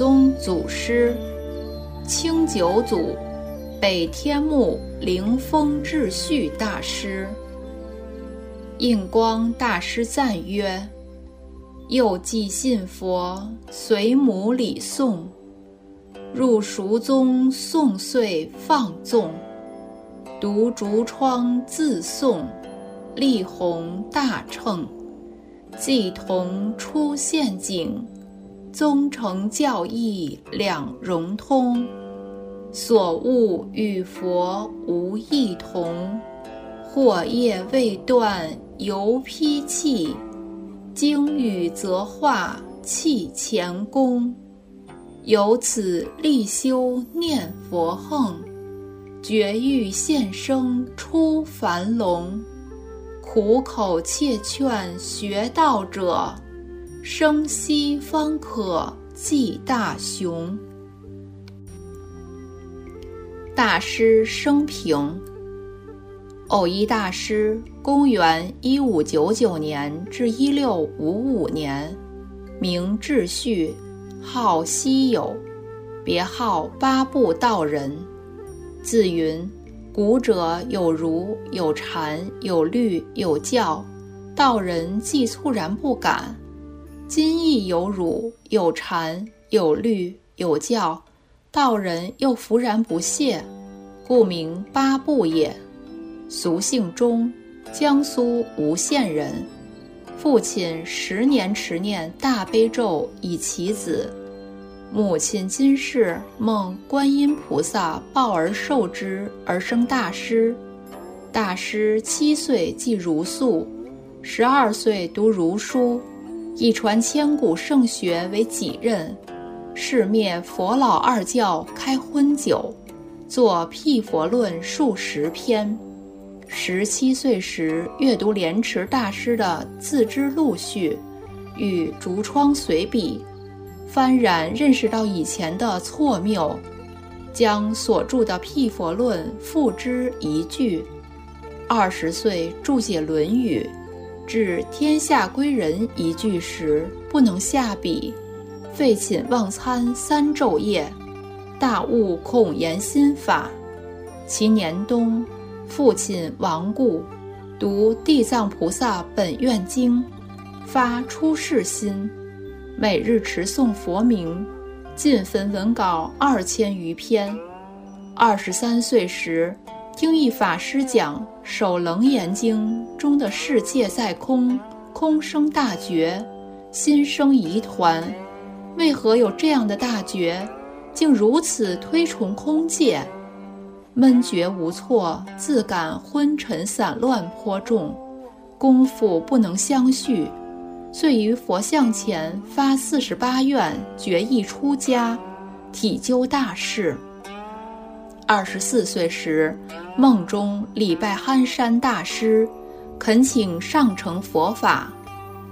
宗祖师，清九祖，北天目灵峰智序大师。印光大师赞曰：“幼记信佛，随母礼诵，入塾宗诵岁放纵，读竹窗自诵。”力宏大乘，既同出陷阱，宗成教义两融通，所悟与佛无异同，惑业未断犹披气，经语则化弃前功，由此立修念佛横，绝欲现生出凡笼。苦口切劝学道者，生息方可济大雄。大师生平：偶一大师，公元一五九九年至一六五五年，名智旭，号西友，别号八部道人，字云。古者有儒有禅有律有教，道人既猝然不敢；今亦有儒有禅有律有教，道人又弗然不屑，故名八部也。俗姓钟，江苏吴县人。父亲十年持念大悲咒以其子。母亲今世梦观音菩萨抱而受之，而生大师。大师七岁即如素，十二岁读儒书，以传千古圣学为己任，誓灭佛老二教，开荤酒，作《辟佛论》数十篇。十七岁时阅读莲池大师的《自知录序》与《竹窗随笔》。幡然认识到以前的错谬，将所著的《辟佛论》付之一炬。二十岁注解《论语》，至“天下归仁”一句时不能下笔，废寝忘餐三昼夜，大悟孔言心法。其年冬，父亲亡故，读《地藏菩萨本愿经》，发出世心。每日持诵佛名，尽焚文稿二千余篇。二十三岁时，听一法师讲《守楞严经》中的“世界在空，空生大觉”，心生疑团：为何有这样的大觉，竟如此推崇空界？闷觉无措，自感昏沉散乱颇重，功夫不能相续。遂于佛像前发四十八愿，决意出家，体究大事。二十四岁时，梦中礼拜憨山大师，恳请上承佛法。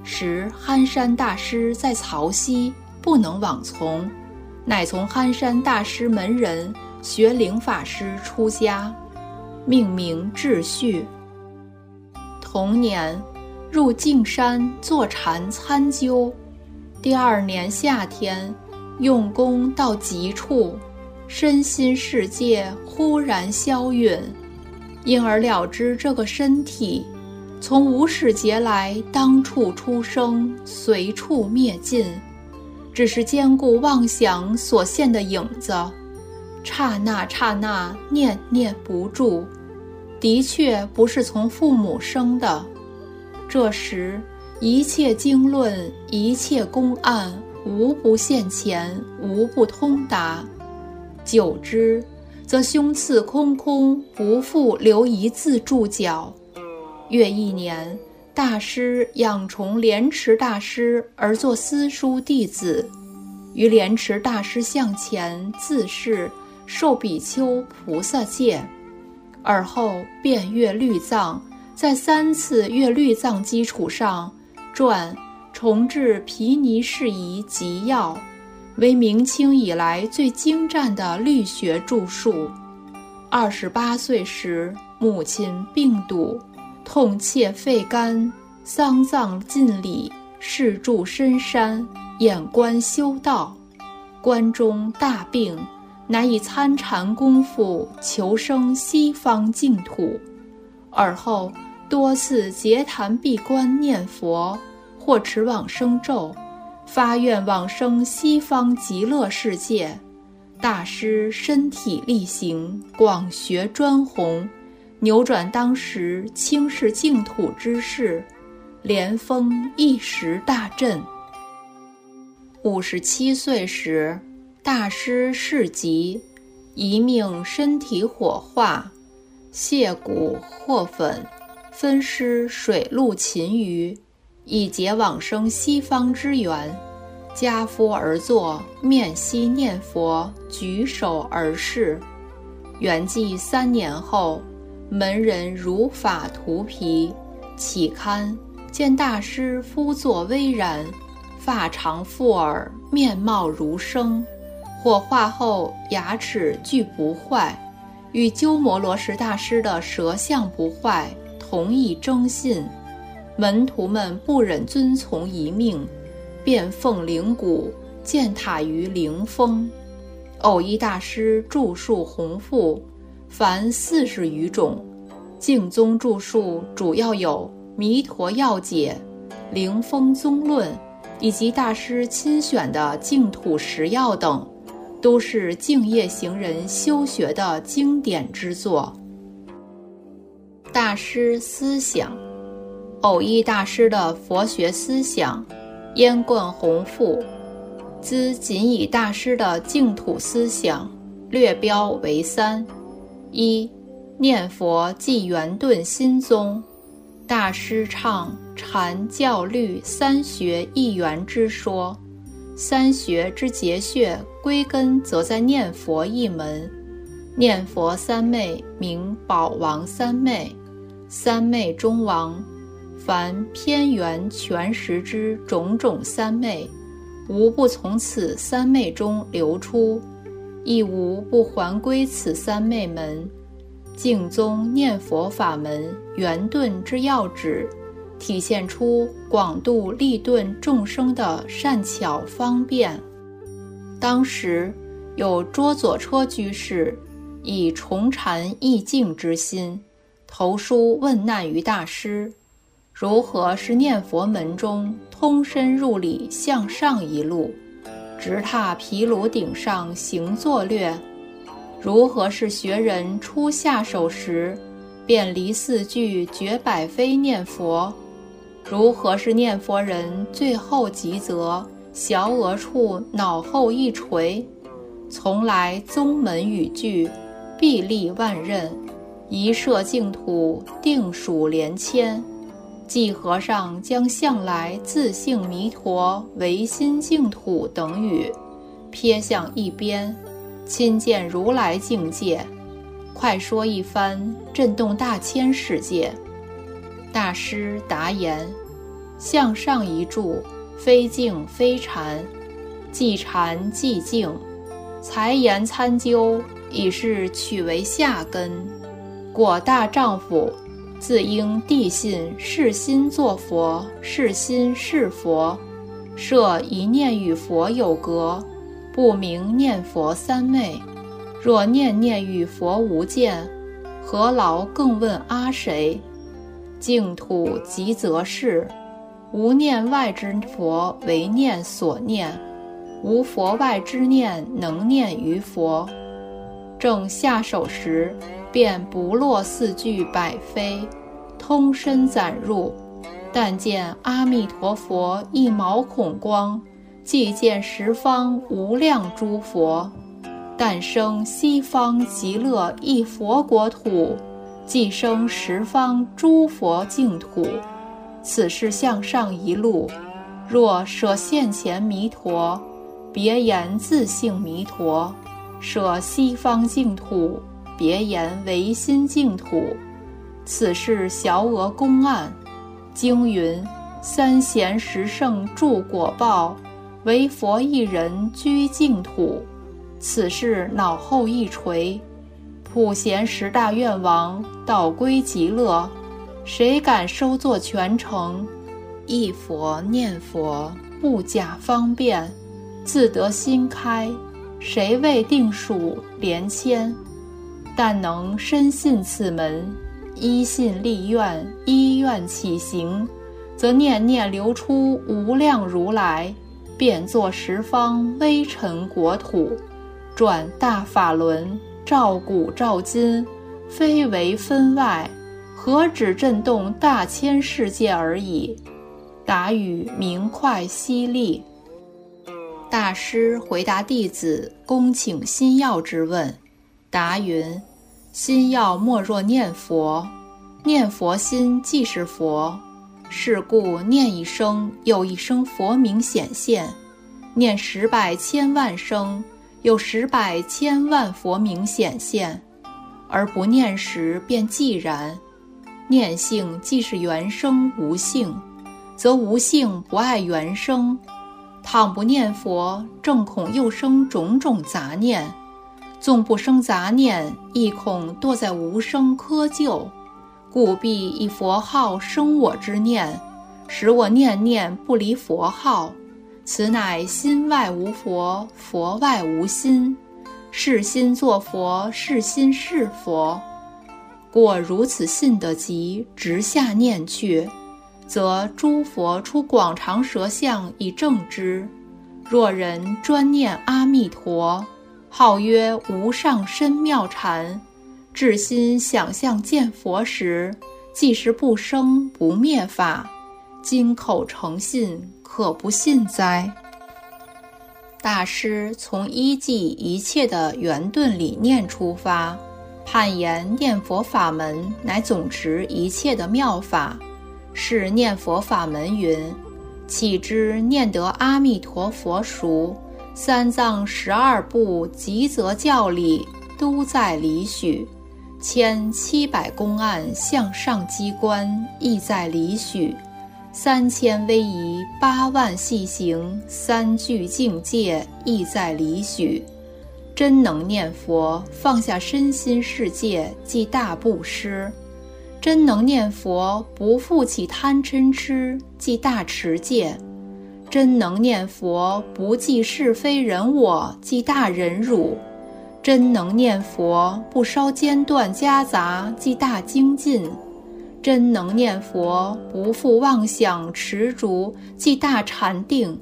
时憨山大师在曹溪，不能往从，乃从憨山大师门人学灵法师出家，命名智旭。同年。入径山坐禅参究，第二年夏天，用功到极处，身心世界忽然消陨，因而了知这个身体，从无始劫来当处出生，随处灭尽，只是坚固妄想所现的影子，刹那刹那念念不住，的确不是从父母生的。这时，一切经论、一切公案，无不现前，无不通达。久之，则胸次空空，不复留一字注脚。约一年，大师仰崇莲池大师而作私书弟子，于莲池大师像前自是受比丘菩萨戒，而后便阅律藏。在三次阅律藏基础上，撰重置毗尼释疑集要，为明清以来最精湛的律学著述。二十八岁时，母亲病笃，痛切肺肝，丧葬尽礼，世住深山，眼观修道。关中大病，乃以参禅功夫求生西方净土。尔后多次结坛闭关念佛，或持往生咒，发愿往生西方极乐世界。大师身体力行，广学专弘，扭转当时轻视净土之势，连峰一时大振。五十七岁时，大师逝疾，一命身体火化，卸骨获粉，分尸水陆勤余，以结往生西方之缘。家夫而坐，面西念佛，举手而视。圆寂三年后，门人如法涂皮，启刊见大师夫作巍然。发长覆耳，面貌如生，火化后牙齿俱不坏，与鸠摩罗什大师的舌相不坏，同一征信。门徒们不忍遵从遗命，便奉灵骨建塔于灵峰。偶一大师著述弘赋，凡四十余种。净宗著述主要有《弥陀要解》《灵峰宗论》。以及大师亲选的净土十要等，都是净业行人修学的经典之作。大师思想，偶一大师的佛学思想，烟贯弘复，兹仅以大师的净土思想略标为三：一、念佛即圆顿心宗。大师唱禅教律三学一元之说，三学之结穴归根则在念佛一门。念佛三昧名宝王三昧，三昧中王。凡偏圆全实之种种三昧，无不从此三昧中流出，亦无不还归此三昧门。净宗念佛法门圆顿之要旨，体现出广度利顿众生的善巧方便。当时有卓左车居士以重禅意境之心，投书问难于大师：如何是念佛门中通深入理向上一路，直踏毗卢顶上行坐略？如何是学人初下手时，便离四句绝百非念佛？如何是念佛人最后极则小额处脑后一垂？从来宗门语句，必立万仞，一设净土定属连千。即和尚将向来自性弥陀唯心净土等语，撇向一边。亲见如来境界，快说一番，震动大千世界。大师答言：向上一柱，非静非禅，既禅既静，才言参究，已是取为下根。果大丈夫，自应谛信是心作佛，是心是佛，设一念与佛有隔。不明念佛三昧，若念念与佛无间，何劳更问阿谁？净土即则是，无念外之佛为念所念，无佛外之念能念于佛。正下手时，便不落四句百非，通身攒入，但见阿弥陀佛一毛孔光。即见十方无量诸佛，诞生西方极乐一佛国土，即生十方诸佛净土。此是向上一路。若舍现前弥陀，别言自性弥陀；舍西方净土，别言唯心净土。此是小额公案。经云：三贤十圣住果报。唯佛一人居净土，此事脑后一垂。普贤十大愿王导归极乐，谁敢收作全程？一佛念佛，不假方便，自得心开。谁为定数连千？但能深信此门，依信立愿，依愿起行，则念念流出无量如来，变作十方微尘国土，转大法轮，照古照今，非为分外，何止震动大千世界而已。答语明快犀利。大师回答弟子恭请心要之问，答云：心要莫若念佛，念佛心即是佛。是故念一声，有一声佛名显现；念十百千万声，有十百千万佛名显现。而不念时便寂然。念性即是原生无性，则无性不爱原生。倘不念佛，正恐又生种种杂念；纵不生杂念，亦恐堕在无生窠臼。故必以佛号生我之念，使我念念不离佛号。此乃心外无佛，佛外无心。是心作佛，是心是佛。过如此信得急，直下念去。则诸佛出广长舌相以证之。若人专念阿弥陀，号曰无上深妙禅，至心想象见佛时，即是不生不灭法。今口诚信，可不信哉？大师从依记一切的圆顿理念出发，判言念佛法门乃总持一切的妙法。是念佛法门云：岂知念得阿弥陀佛熟？三藏十二部吉则教理都在理许，千七百公案向上机关亦在理许，三千威仪八万细行三具境界亦在理许。真能念佛，放下身心世界，即大布施。真能念佛，不复起贪嗔痴，即大持戒；真能念佛，不计是非人我，即大忍辱；真能念佛，不烧间断夹杂，即大精进；真能念佛，不复妄想持着，即大禅定；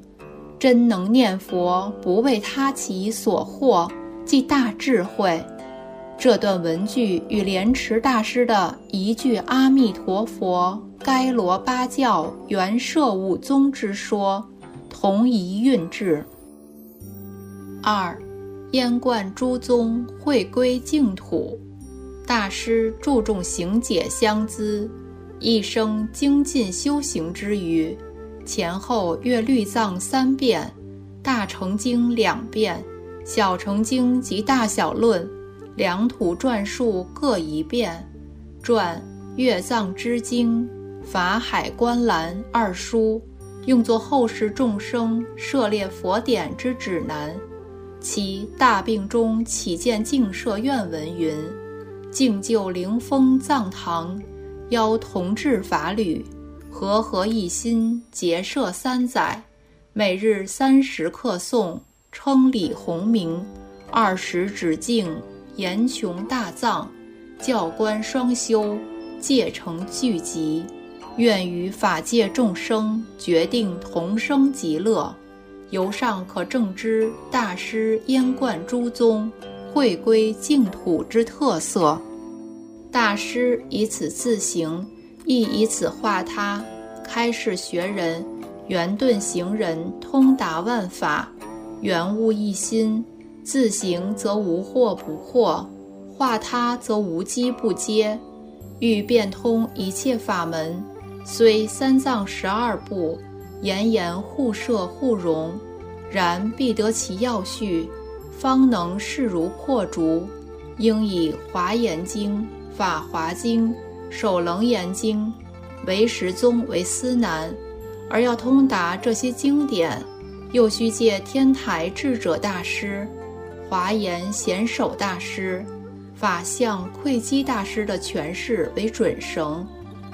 真能念佛，不为他己所惑，即大智慧。这段文句与莲池大师的一句“阿弥陀佛，该罗八教原摄五宗”之说同一韵致。二，燕冠诸宗会归净土，大师注重行解相资，一生精进修行之余，前后阅律藏三遍，大乘经两遍，小乘经及大小论。两土篆述各一遍，篆《月藏之经》《法海观澜》二书，用作后世众生涉猎佛典之指南。其大病中起见净舍愿文云：“净就灵峰藏堂，邀同治法侣，和合一心，结社三载，每日三时课诵，称礼洪名，二十止境。”严穷大藏，教官双修，戒成聚集，愿与法界众生决定同生极乐。由上可证知大师燕贯诸宗会归净土之特色。大师以此自行，亦以此化他，开示学人，圆顿行人通达万法，圆悟一心。自行则无惑不惑，化他则无机不接。欲变通一切法门，虽三藏十二部，言言互摄互融，然必得其要序，方能势如破竹。应以华严经、法华经、首楞严经、唯识宗为思难，而要通达这些经典，又需借天台智者大师。华严显首大师、法相慧基大师的诠释为准绳，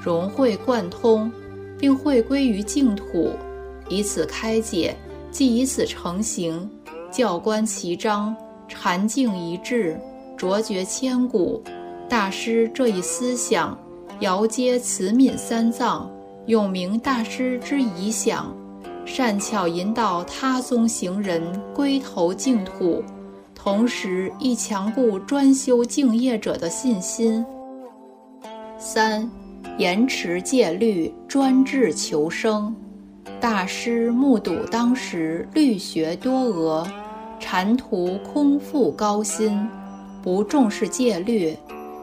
融会贯通，并会归于净土，以此开解，即以此成形。教观齐章，禅境一致，卓绝千古。大师这一思想，遥接慈悯三藏，永明大师之遗响，善巧引导他宗行人归投净土，同时亦强固专修净业者的信心。三，严持戒律，专志求生。大师目睹当时律学多讹。禅徒空腹高薪，不重视戒律，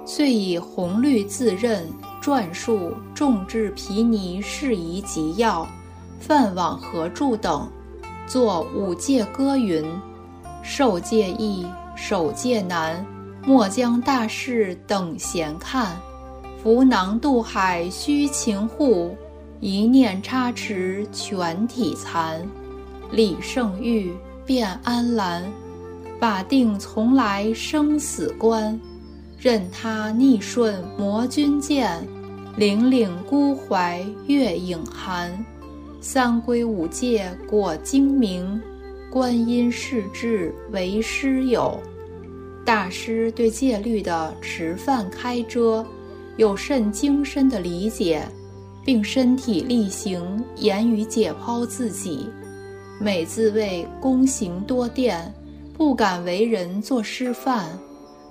遂以红律自任，撰述众志毗尼事宜集要、梵网合著等，作五戒歌云：受戒易，守戒难，莫将大事等闲看。浮囊渡海须勤护，一念差池全体残。李圣玉。变安澜，把定从来生死关，任他逆顺魔君剑，凛凛孤怀月影寒。三归五戒果精明，观音世智为师友。大师对戒律的持犯开遮，有甚精深的理解，并身体力行，言语解剖自己。每自谓躬行多殿，不敢为人作师范。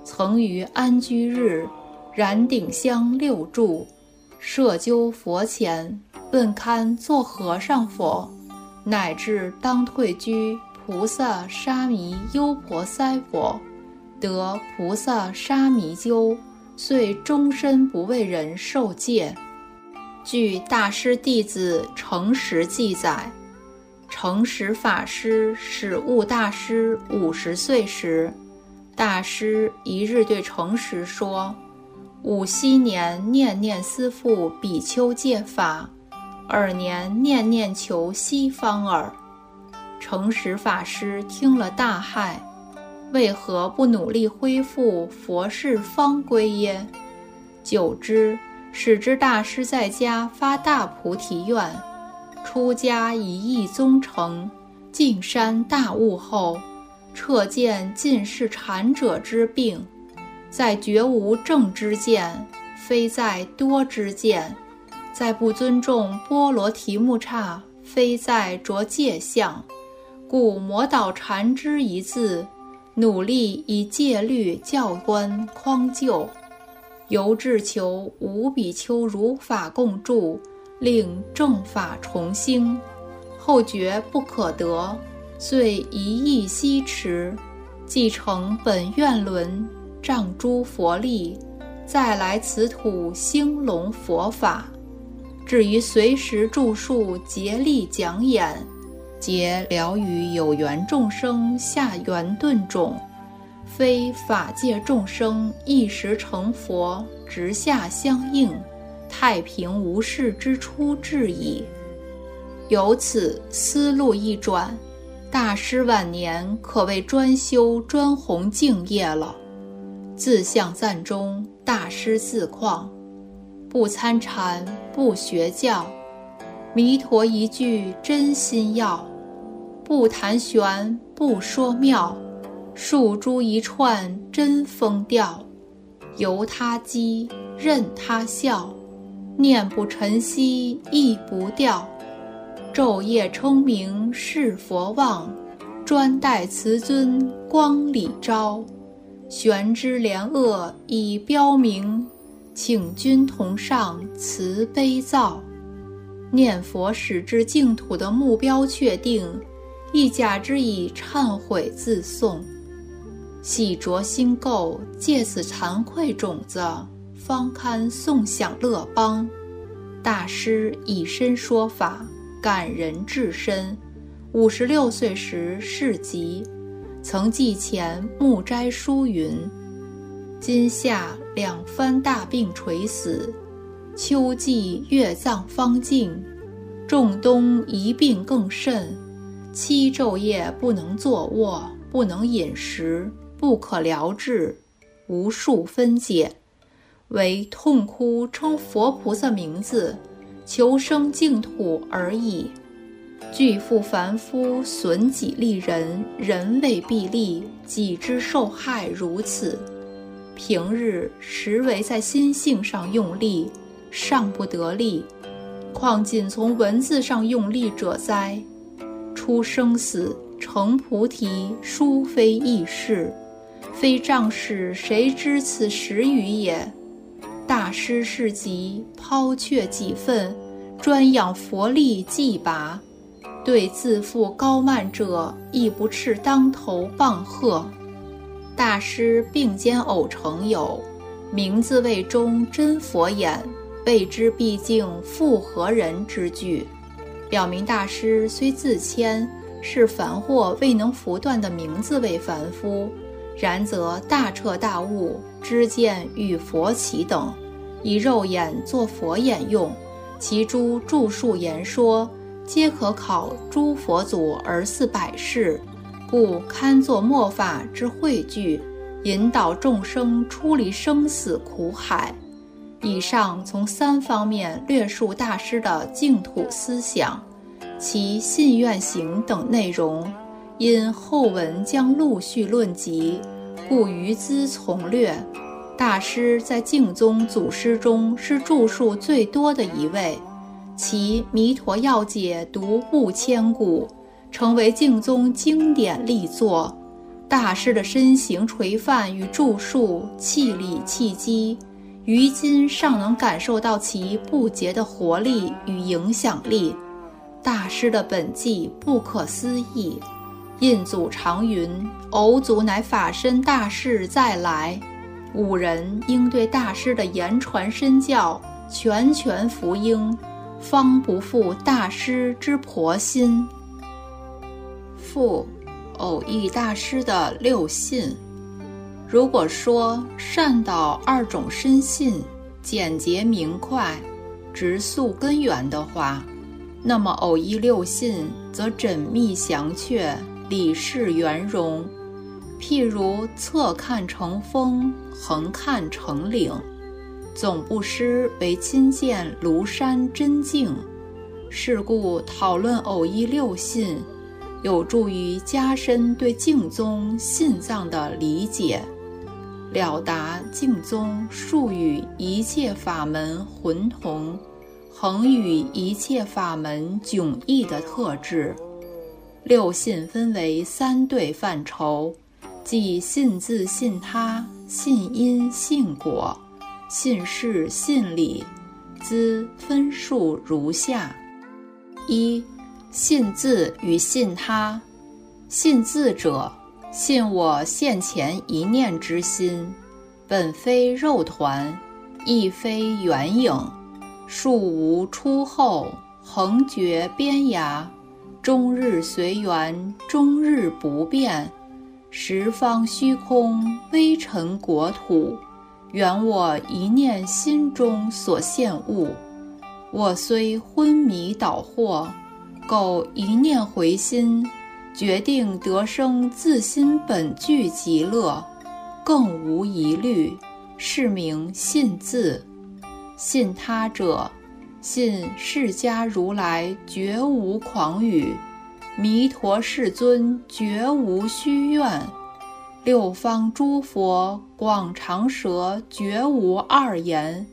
曾于安居日，燃顶香六柱，设灸佛前，问堪做和尚否？乃至当退居菩萨沙弥优婆塞佛，得菩萨沙弥灸，遂终身不为人受戒。据大师弟子诚实记载。诚实法师是悟大师五十岁时，大师一日对诚实说：“吾昔年念念思复比丘戒法，尔年念念求西方耳。”诚实法师听了大骇，为何不努力恢复佛事方归耶？久之，使之大师在家发大菩提愿。出家一意宗成，进山大悟后，彻见尽是禅者之病，在绝无正之见，非在多之见；在不尊重波罗提木刹，非在着戒相。故魔导禅之一字，努力以戒律教官匡救，由至求无比丘如法共住。令正法重兴，后觉不可得，遂一意西驰，继承本愿轮，仗诸佛力，再来此土兴隆佛法。至于随时著述竭力讲演，皆了于有缘众生下缘顿种，非法界众生一时成佛，直下相应。太平无事之初至矣。由此思路一转，大师晚年可谓专修专弘净业了。自相赞中，大师自况：不参禅，不学教，弥陀一句真心要；不谈玄，不说妙，数珠一串真风调。由他讥，任他笑。念不晨曦亦不掉，昼夜称名是佛望，专待慈尊光里昭。玄之莲恶已标明，请君同上慈悲造。念佛使至净土的目标确定，亦假之以忏悔自诵，洗濯心垢，借此惭愧种子。方堪颂享乐邦，大师以身说法，感人至深。五十六岁时逝疾，曾记前木斋书云：“今夏两番大病垂死，秋季月藏方静，仲冬一病更甚，七昼夜不能坐卧，不能饮食，不可疗治，无数分解。”为痛哭称佛菩萨名字，求生净土而已。拒复凡夫损己利人，人为必利，己之受害如此。平日实为在心性上用力，尚不得力，况仅从文字上用力者哉？出生死成菩提，殊非易事。非仗势，谁知此时语也？大师事急，抛却己分，专养佛力济拔。对自负高慢者，亦不斥当头棒喝。大师并肩偶成友，名字谓中真佛眼，谓之毕竟复何人之句？表明大师虽自谦，是凡惑未能拂断的名字为凡夫，然则大彻大悟，知见与佛齐等，以肉眼作佛眼用，其诸著述言说。皆可考诸佛祖而似百世，故堪作末法之汇聚，引导众生出离生死苦海。以上从三方面略述大师的净土思想，其信愿行等内容，因后文将陆续论及，故余资从略。大师在净宗祖师中是著述最多的一位。其《弥陀要解》独步千古，成为净宗经典力作。大师的身形垂范与著述，气力气机，于今尚能感受到其不竭的活力与影响力。大师的本迹不可思议。印祖常云：“偶祖乃法身大士再来。”五人应对大师的言传身教，全权服膺。方不负大师之婆心。父，偶遇大师的六信。如果说善导二种深信，简洁明快，直溯根源的话，那么偶一六信则缜密详确，理事圆融。譬如侧看成峰，横看成岭。总不失为亲见庐山真境，是故讨论偶一六信，有助于加深对净宗信藏的理解，了达净宗数与一切法门浑同，恒与一切法门迥异的特质。六信分为三对范畴，即信自、信他、信因、信果。信事信理，兹分数如下：一、信自与信他。信自者，信我现前一念之心，本非肉团，亦非圆影，数无出后，横绝边涯，终日随缘，终日不变，十方虚空，微尘国土。原我一念心中所现物，我虽昏迷倒惑，苟一念回心，决定得生自心本具极乐，更无疑虑，是名信自。信他者，信释迦如来绝无狂语，弥陀世尊绝无虚愿。六方诸佛广长舌绝无二言，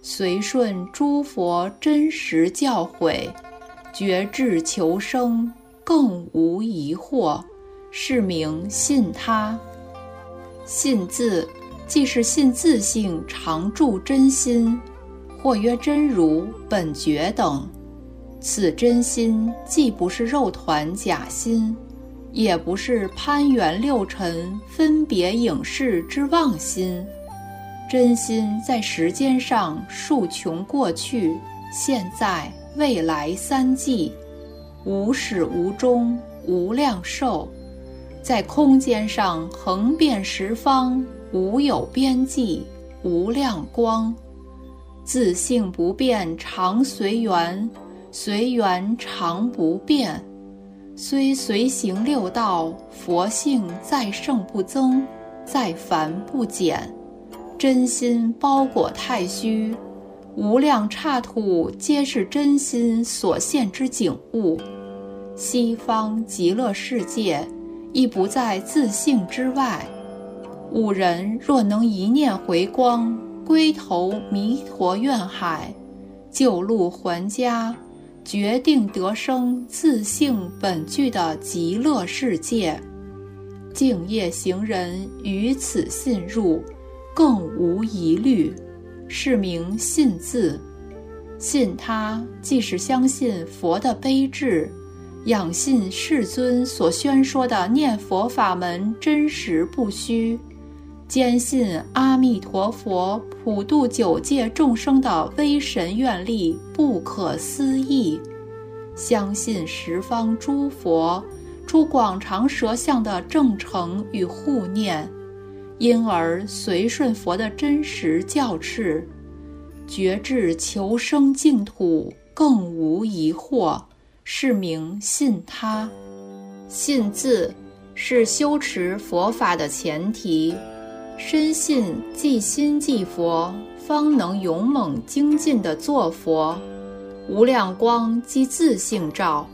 随顺诸佛真实教诲，觉智求生更无疑惑，是名信他。信字即是信自性常住真心，或曰真如本觉等。此真心既不是肉团假心。也不是攀缘六尘分别影视之妄心，真心在时间上数穷过去、现在、未来三际，无始无终、无量寿；在空间上横遍十方，无有边际、无量光，自性不变，常随缘，随缘常不变。虽随行六道，佛性再胜不增，再凡不减。真心包裹太虚，无量刹土皆是真心所现之景物。西方极乐世界亦不在自性之外。吾人若能一念回光，归投弥陀愿海，救路还家，决定得生自性本具的极乐世界。敬业行人于此信入，更无疑虑，是名信字。信他即是相信佛的悲智，仰信世尊所宣说的念佛法门真实不虚。坚信阿弥陀佛普度九界众生的威神愿力不可思议，相信十方诸佛出广长舌相的正诚与护念，因而随顺佛的真实教敕，觉至求生净土更无疑惑，是名信他。信字是修持佛法的前提。深信即心即佛，方能勇猛精进的做佛。无量光即自性照，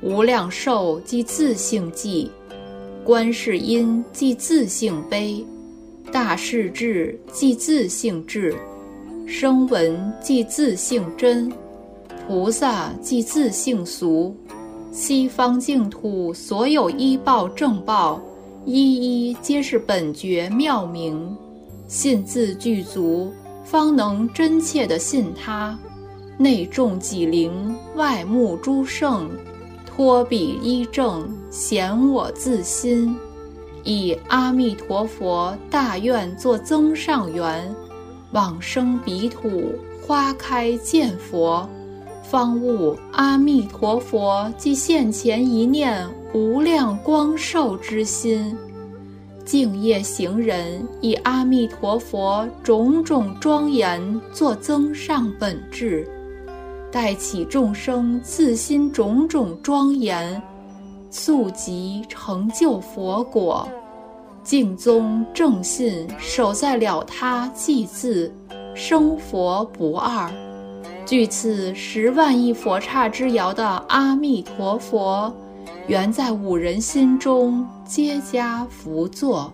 无量寿即自性寂，观世音即自性悲，大势至即自性智，声闻即自性真，菩萨即自性俗。西方净土所有依报正报。一一皆是本觉妙明，信自具足，方能真切地信他。内重己灵，外慕诸圣，托彼依正，显我自心。以阿弥陀佛大愿作增上缘，往生彼土，花开见佛，方悟阿弥陀佛即现前一念。无量光寿之心，敬业行人以阿弥陀佛种种庄严作增上本质，待起众生自心种种庄严，速即成就佛果。净宗正信守在了他即字，生佛不二。据此十万亿佛刹之遥的阿弥陀佛。原在五人心中皆加福作，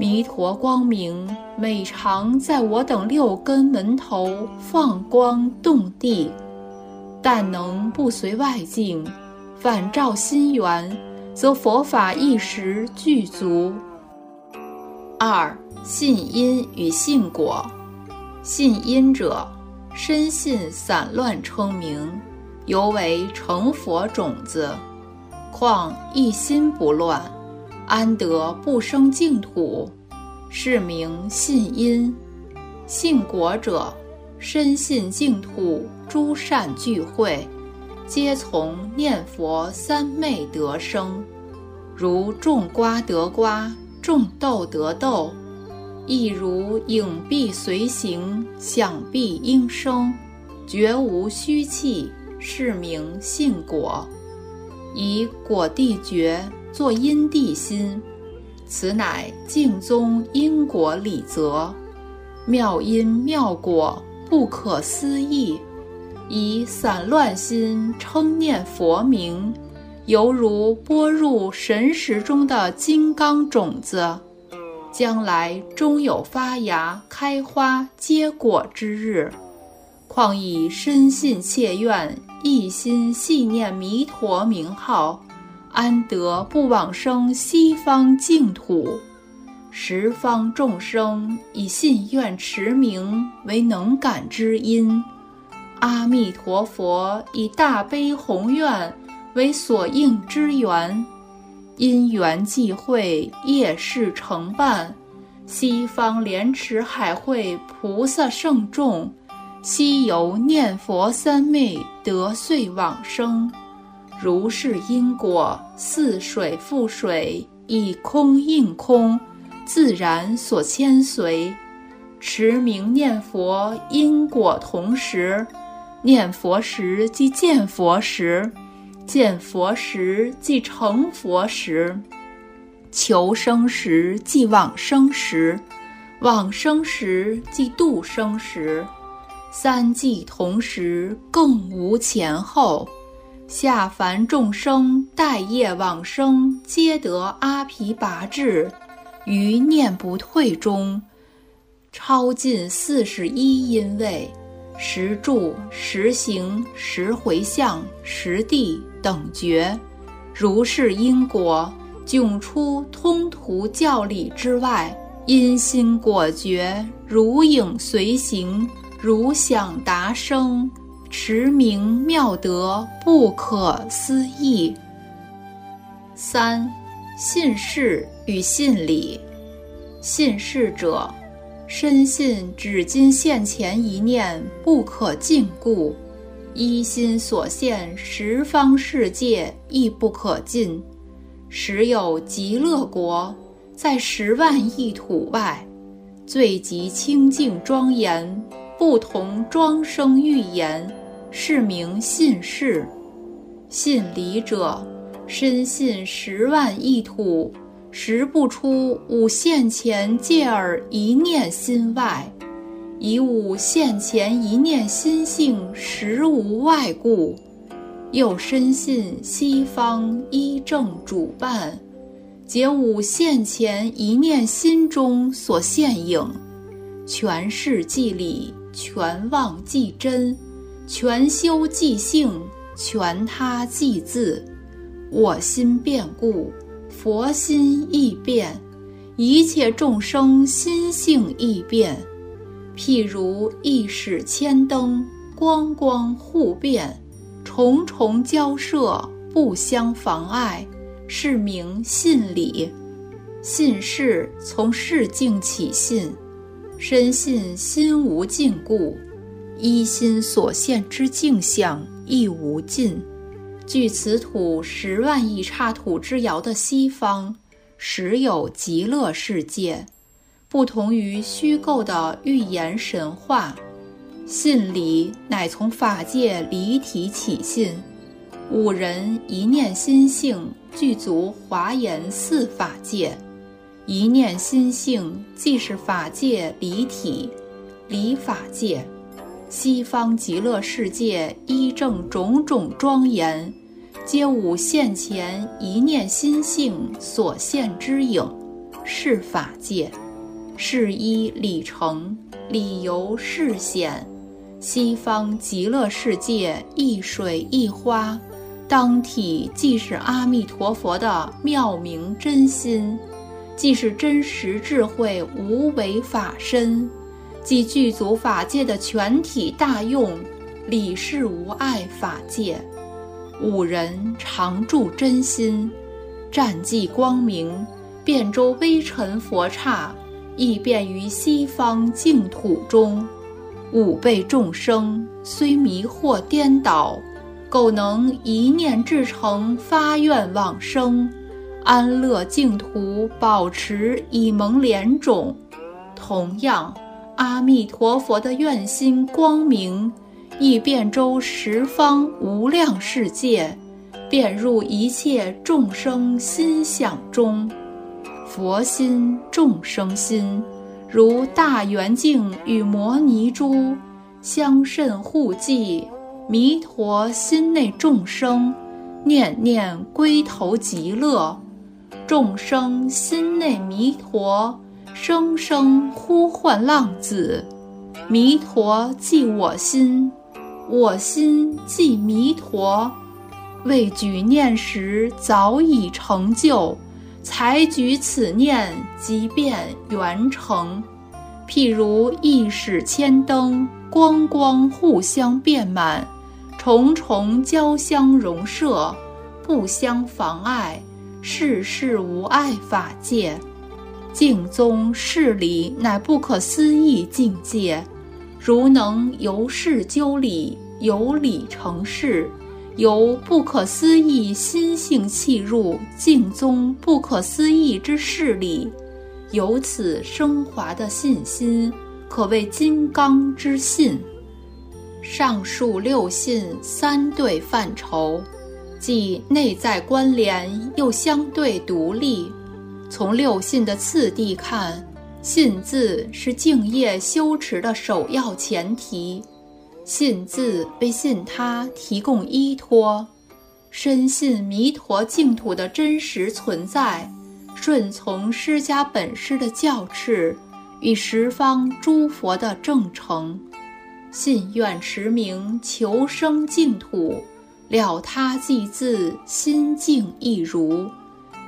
弥陀光明每常在我等六根门头放光动地，但能不随外境，反照心源，则佛法一时具足。二信因与信果，信因者，深信散乱称名，犹为成佛种子。况一心不乱，安得不生净土？是名信因。信果者，深信净土诸善聚会，皆从念佛三昧得生。如种瓜得瓜，种豆得豆，亦如影必随形，响必应声，绝无虚气，是名信果。以果地觉作因地心，此乃净宗因果理则，妙因妙果不可思议。以散乱心称念佛名，犹如播入神识中的金刚种子，将来终有发芽、开花、结果之日。况以深信切愿。一心系念弥陀名号，安得不往生西方净土？十方众生以信愿持名为能感之因，阿弥陀佛以大悲宏愿为所应之缘，因缘际会，业事成办，西方莲池海会菩萨圣众。西游念佛三昧得遂往生，如是因果，似水覆水，以空应空，自然所牵随。持名念佛，因果同时。念佛时即见佛时，见佛时即成佛时。求生时即往生时，往生时即度生时。三际同时，更无前后。下凡众生待业往生，皆得阿毗跋致，于念不退中，超尽四十一因位，十住、十行、十回向、十地等觉，如是因果，迥出通途教理之外，因心果觉，如影随形，如响达声。持名妙德不可思议。三，信事与信理。信事者，深信只今现前一念不可禁锢，一心所现十方世界亦不可尽。时有极乐国，在十万亿土外，最极清净庄严，不同庄生欲言。是名信事，信理者，深信十万亿土，识不出五现前界耳一念心外，以五现前一念心性实无外故，又深信西方依正主办，解五现前一念心中所现影，全是即理，全妄即真。全修即性，全他即自。我心变故，佛心亦变；一切众生心性亦变。譬如一室千灯，光光互变，重重交涉，不相妨碍，是名信理。信事从事境起信，深信心无禁锢。一心所现之境相亦无尽。据此土十万亿刹土之遥的西方，实有极乐世界，不同于虚构的寓言神话。信理乃从法界离体起信，五人一念心性具足华严四法界，一念心性即是法界离体，离法界。西方极乐世界依正种种庄严，皆无现前一念心性所现之影，是法界。是依理成，理由是显。西方极乐世界一水一花，当体即是阿弥陀佛的妙明真心，即是真实智慧无为法身。即具足法界的全体大用，理事无碍法界，五人常住真心，战绩光明，遍周微尘佛刹，亦便于西方净土中。五辈众生虽迷惑颠倒，苟能一念至诚发愿往生，安乐净土，保持以蒙莲种，同样。阿弥陀佛的愿心光明，亦遍周十方无量世界，遍入一切众生心想中。佛心、众生心，如大圆镜与摩尼珠，相甚互济。弥陀心内众生，念念归头极乐；众生心内弥陀。声声呼唤浪子，弥陀即我心，我心即弥陀。未举念时早已成就，才举此念即便圆成。譬如一矢千灯，光光互相遍满，重重交相融摄，不相妨碍，世事无碍法界。净宗事理乃不可思议境界，如能由事究理，由理成事，由不可思议心性契入净宗不可思议之事理，由此升华的信心，可谓金刚之信。上述六信三对范畴，即内在关联又相对独立。从六信的次第看，信字是敬业修持的首要前提，信字为信他提供依托，深信弥陀净土的真实存在，顺从释迦本师的教敕与十方诸佛的正承，信愿持名求生净土，了他即自心净亦如。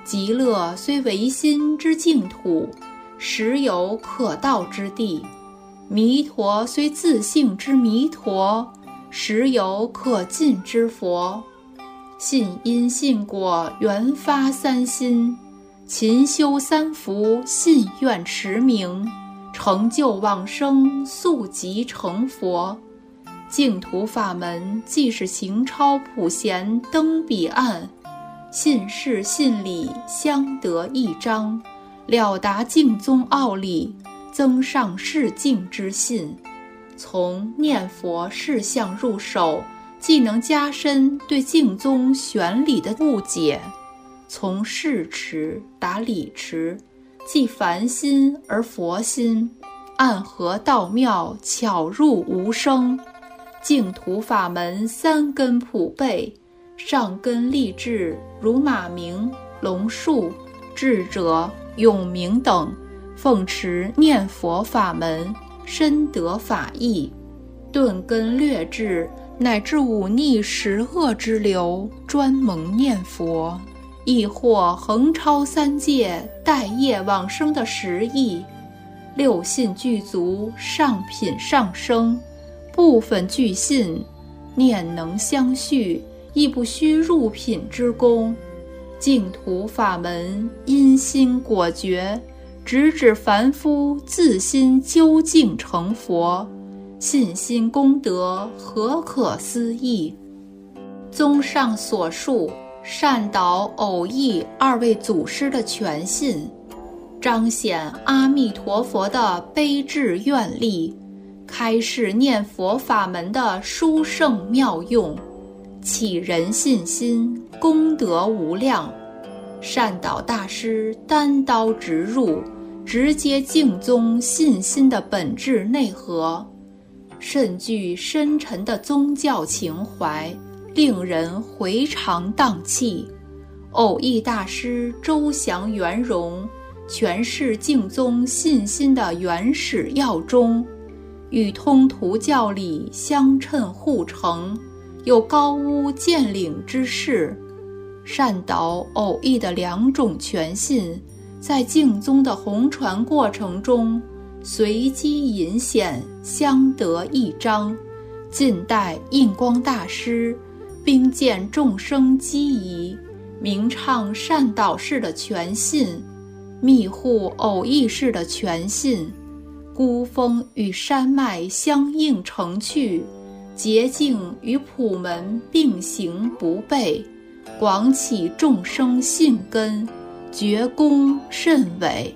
极乐虽唯心之净土，实有可到之地；弥陀虽自性之弥陀，实有可近之佛。信因信果缘发三心，勤修三福，信愿持名，成就往生，速即成佛。净土法门既是行超普贤登彼岸。信事信理相得益彰，了达净宗奥理，增上世境之信。从念佛事相入手，既能加深对净宗玄理的误解；从事持达理持，既凡心而佛心，暗合道妙，巧入无声。净土法门三根普被。上根立志，如马明、龙树、智者、永明等，奉持念佛法门，深得法意；顿根略智，乃至忤逆十恶之流，专蒙念佛；亦或横超三界，待业往生的实意。六信具足，上品上升，部分具信，念能相续。亦不需入品之功，净土法门因心果决，直指凡夫自心究竟成佛，信心功德何可思议？综上所述，善导偶益二位祖师的全信，彰显阿弥陀佛的悲智愿力，开示念佛法门的殊胜妙用。启人信心，功德无量。善导大师单刀直入，直接净宗信心的本质内核，甚具深沉的宗教情怀，令人回肠荡气。偶益大师周详圆融，诠释净宗信心的原始要宗，与通途教理相称互成。有高屋建瓴之势，善导偶益的两种全信，在净宗的弘传过程中，随机隐显，相得益彰。近代印光大师，兵见众生机宜，明唱善导式的全信，密护偶益式的全信，孤峰与山脉相映成趣。洁净与普门并行不悖，广起众生信根，觉功甚伟。